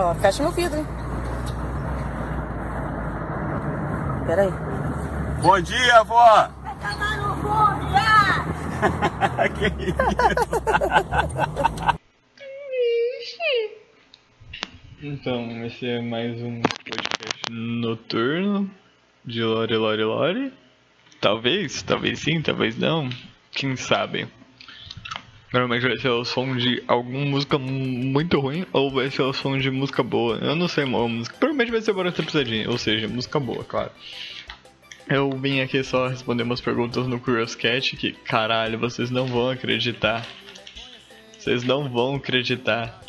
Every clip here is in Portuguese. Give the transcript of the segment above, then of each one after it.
Ó, fecha meu vidro, hein? Pera aí. Bom dia, avó! Vai tomar no já! que isso? Então, esse é mais um podcast noturno de Lore, Lore, Lore. Talvez, talvez sim, talvez não. Quem sabe? Normalmente vai ser o som de alguma música muito ruim ou vai ser o som de música boa. Eu não sei uma música. Provavelmente vai ser Barata Pisadinha, ou seja, música boa, claro. Eu vim aqui só responder umas perguntas no Curious Cat que, caralho, vocês não vão acreditar. Vocês não vão acreditar.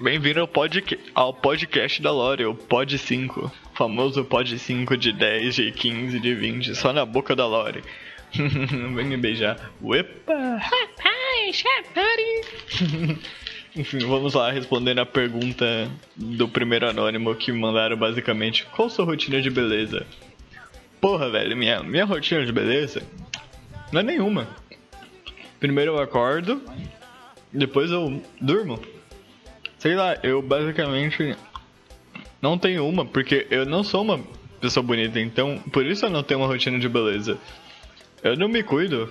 Bem-vindo ao, podca ao podcast da Lore, o Pod 5. Famoso Pod 5 de 10, de 15, de 20, só na boca da Lore. Vem me beijar. Uepa! Rapaz, Enfim, vamos lá respondendo a pergunta do primeiro anônimo que mandaram basicamente: Qual sua rotina de beleza? Porra, velho, minha, minha rotina de beleza não é nenhuma. Primeiro eu acordo, depois eu durmo. Sei lá, eu basicamente não tenho uma, porque eu não sou uma pessoa bonita, então por isso eu não tenho uma rotina de beleza. Eu não me cuido.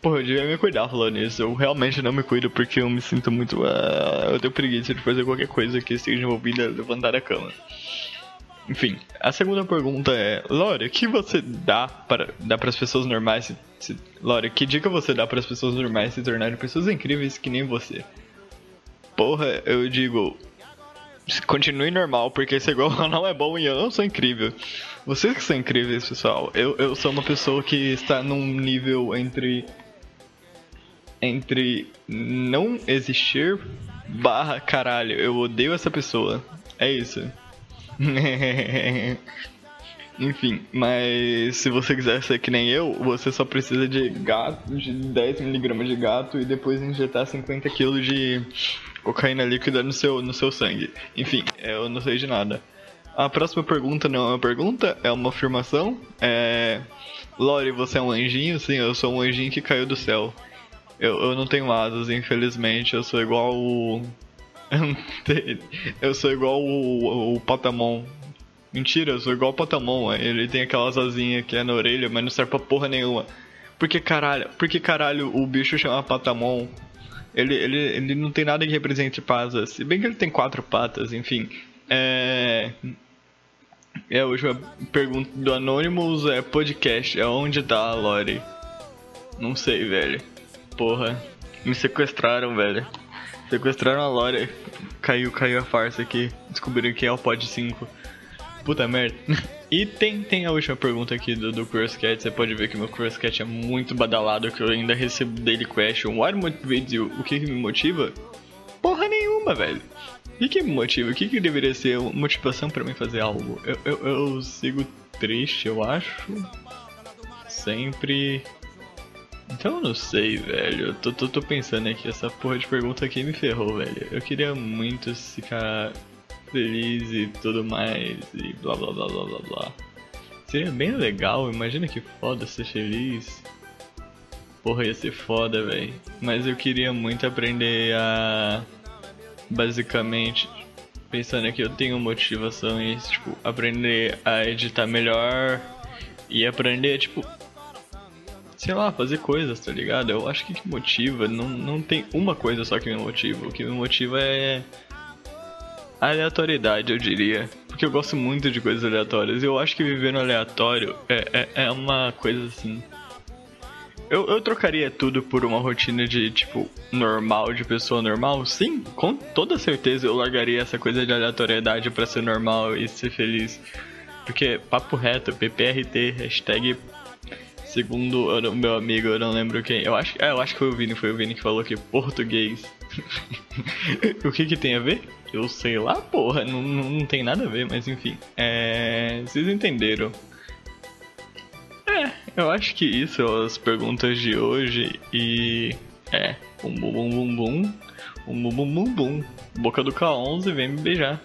Porra, eu devia me cuidar falando isso. Eu realmente não me cuido porque eu me sinto muito. Uh, eu tenho preguiça de fazer qualquer coisa que esteja envolvida levantar a cama. Enfim, a segunda pergunta é: Lore, o que você dá para dá as pessoas normais se, se, que dica você dá para as pessoas normais se tornarem pessoas incríveis que nem você? Porra, eu digo, continue normal, porque esse igual não é bom e eu não sou incrível. Vocês que são incríveis, pessoal. Eu, eu sou uma pessoa que está num nível entre. Entre não existir barra caralho. Eu odeio essa pessoa. É isso. Enfim, mas se você quiser ser que nem eu, você só precisa de gato, de 10mg de gato e depois injetar 50kg de cocaína líquida no seu, no seu sangue. Enfim, eu não sei de nada. A próxima pergunta não é uma pergunta, é uma afirmação. É. Lori, você é um anjinho? Sim, eu sou um anjinho que caiu do céu. Eu, eu não tenho asas, infelizmente. Eu sou igual o. eu sou igual o, o Patamon. Mentira, eu sou igual o Patamon. Ele tem aquelas asinhas que é na orelha, mas não serve pra porra nenhuma. Por que caralho? Por que caralho o bicho chama Patamon? Ele, ele, ele não tem nada que represente pasas. Se bem que ele tem quatro patas, enfim. É. É a última pergunta do Anonymous é podcast. É onde tá a Lori? Não sei, velho. Porra. Me sequestraram, velho. Sequestraram a Lori. Caiu, caiu a farsa aqui. Descobriram que é o Pod 5. Puta merda. E tem, tem a última pergunta aqui do, do Cat. Você pode ver que meu Cat é muito badalado, que eu ainda recebo daily question. What motivates you? O que, que me motiva? Porra nenhuma, velho. O que me motiva? O que, que deveria ser motivação para mim fazer algo? Eu, eu, eu sigo triste, eu acho. Sempre. Então eu não sei, velho. Eu tô, tô, tô pensando aqui, essa porra de pergunta aqui me ferrou, velho. Eu queria muito ficar feliz e tudo mais e blá blá blá blá blá blá. Seria bem legal, imagina que foda ser feliz. Porra, ia ser foda, velho. Mas eu queria muito aprender a. Basicamente, pensando aqui, eu tenho motivações, tipo, aprender a editar melhor e aprender, tipo, sei lá, fazer coisas, tá ligado? Eu acho que que motiva, não, não tem uma coisa só que me motiva. O que me motiva é aleatoriedade, eu diria. Porque eu gosto muito de coisas aleatórias. Eu acho que viver no aleatório é, é, é uma coisa assim. Eu, eu trocaria tudo por uma rotina de, tipo, normal, de pessoa normal? Sim, com toda certeza eu largaria essa coisa de aleatoriedade para ser normal e ser feliz. Porque, papo reto, PPRT, hashtag segundo o meu amigo, eu não lembro quem. Eu acho, é, eu acho que foi o Vini, foi o Vini que falou que português. o que que tem a ver? Eu sei lá, porra, não, não, não tem nada a ver, mas enfim. É. Vocês entenderam. É, eu acho que isso as perguntas de hoje e. É, bum bum bum bum bum. Um bum bum bum bum. Boca do K11 vem me beijar.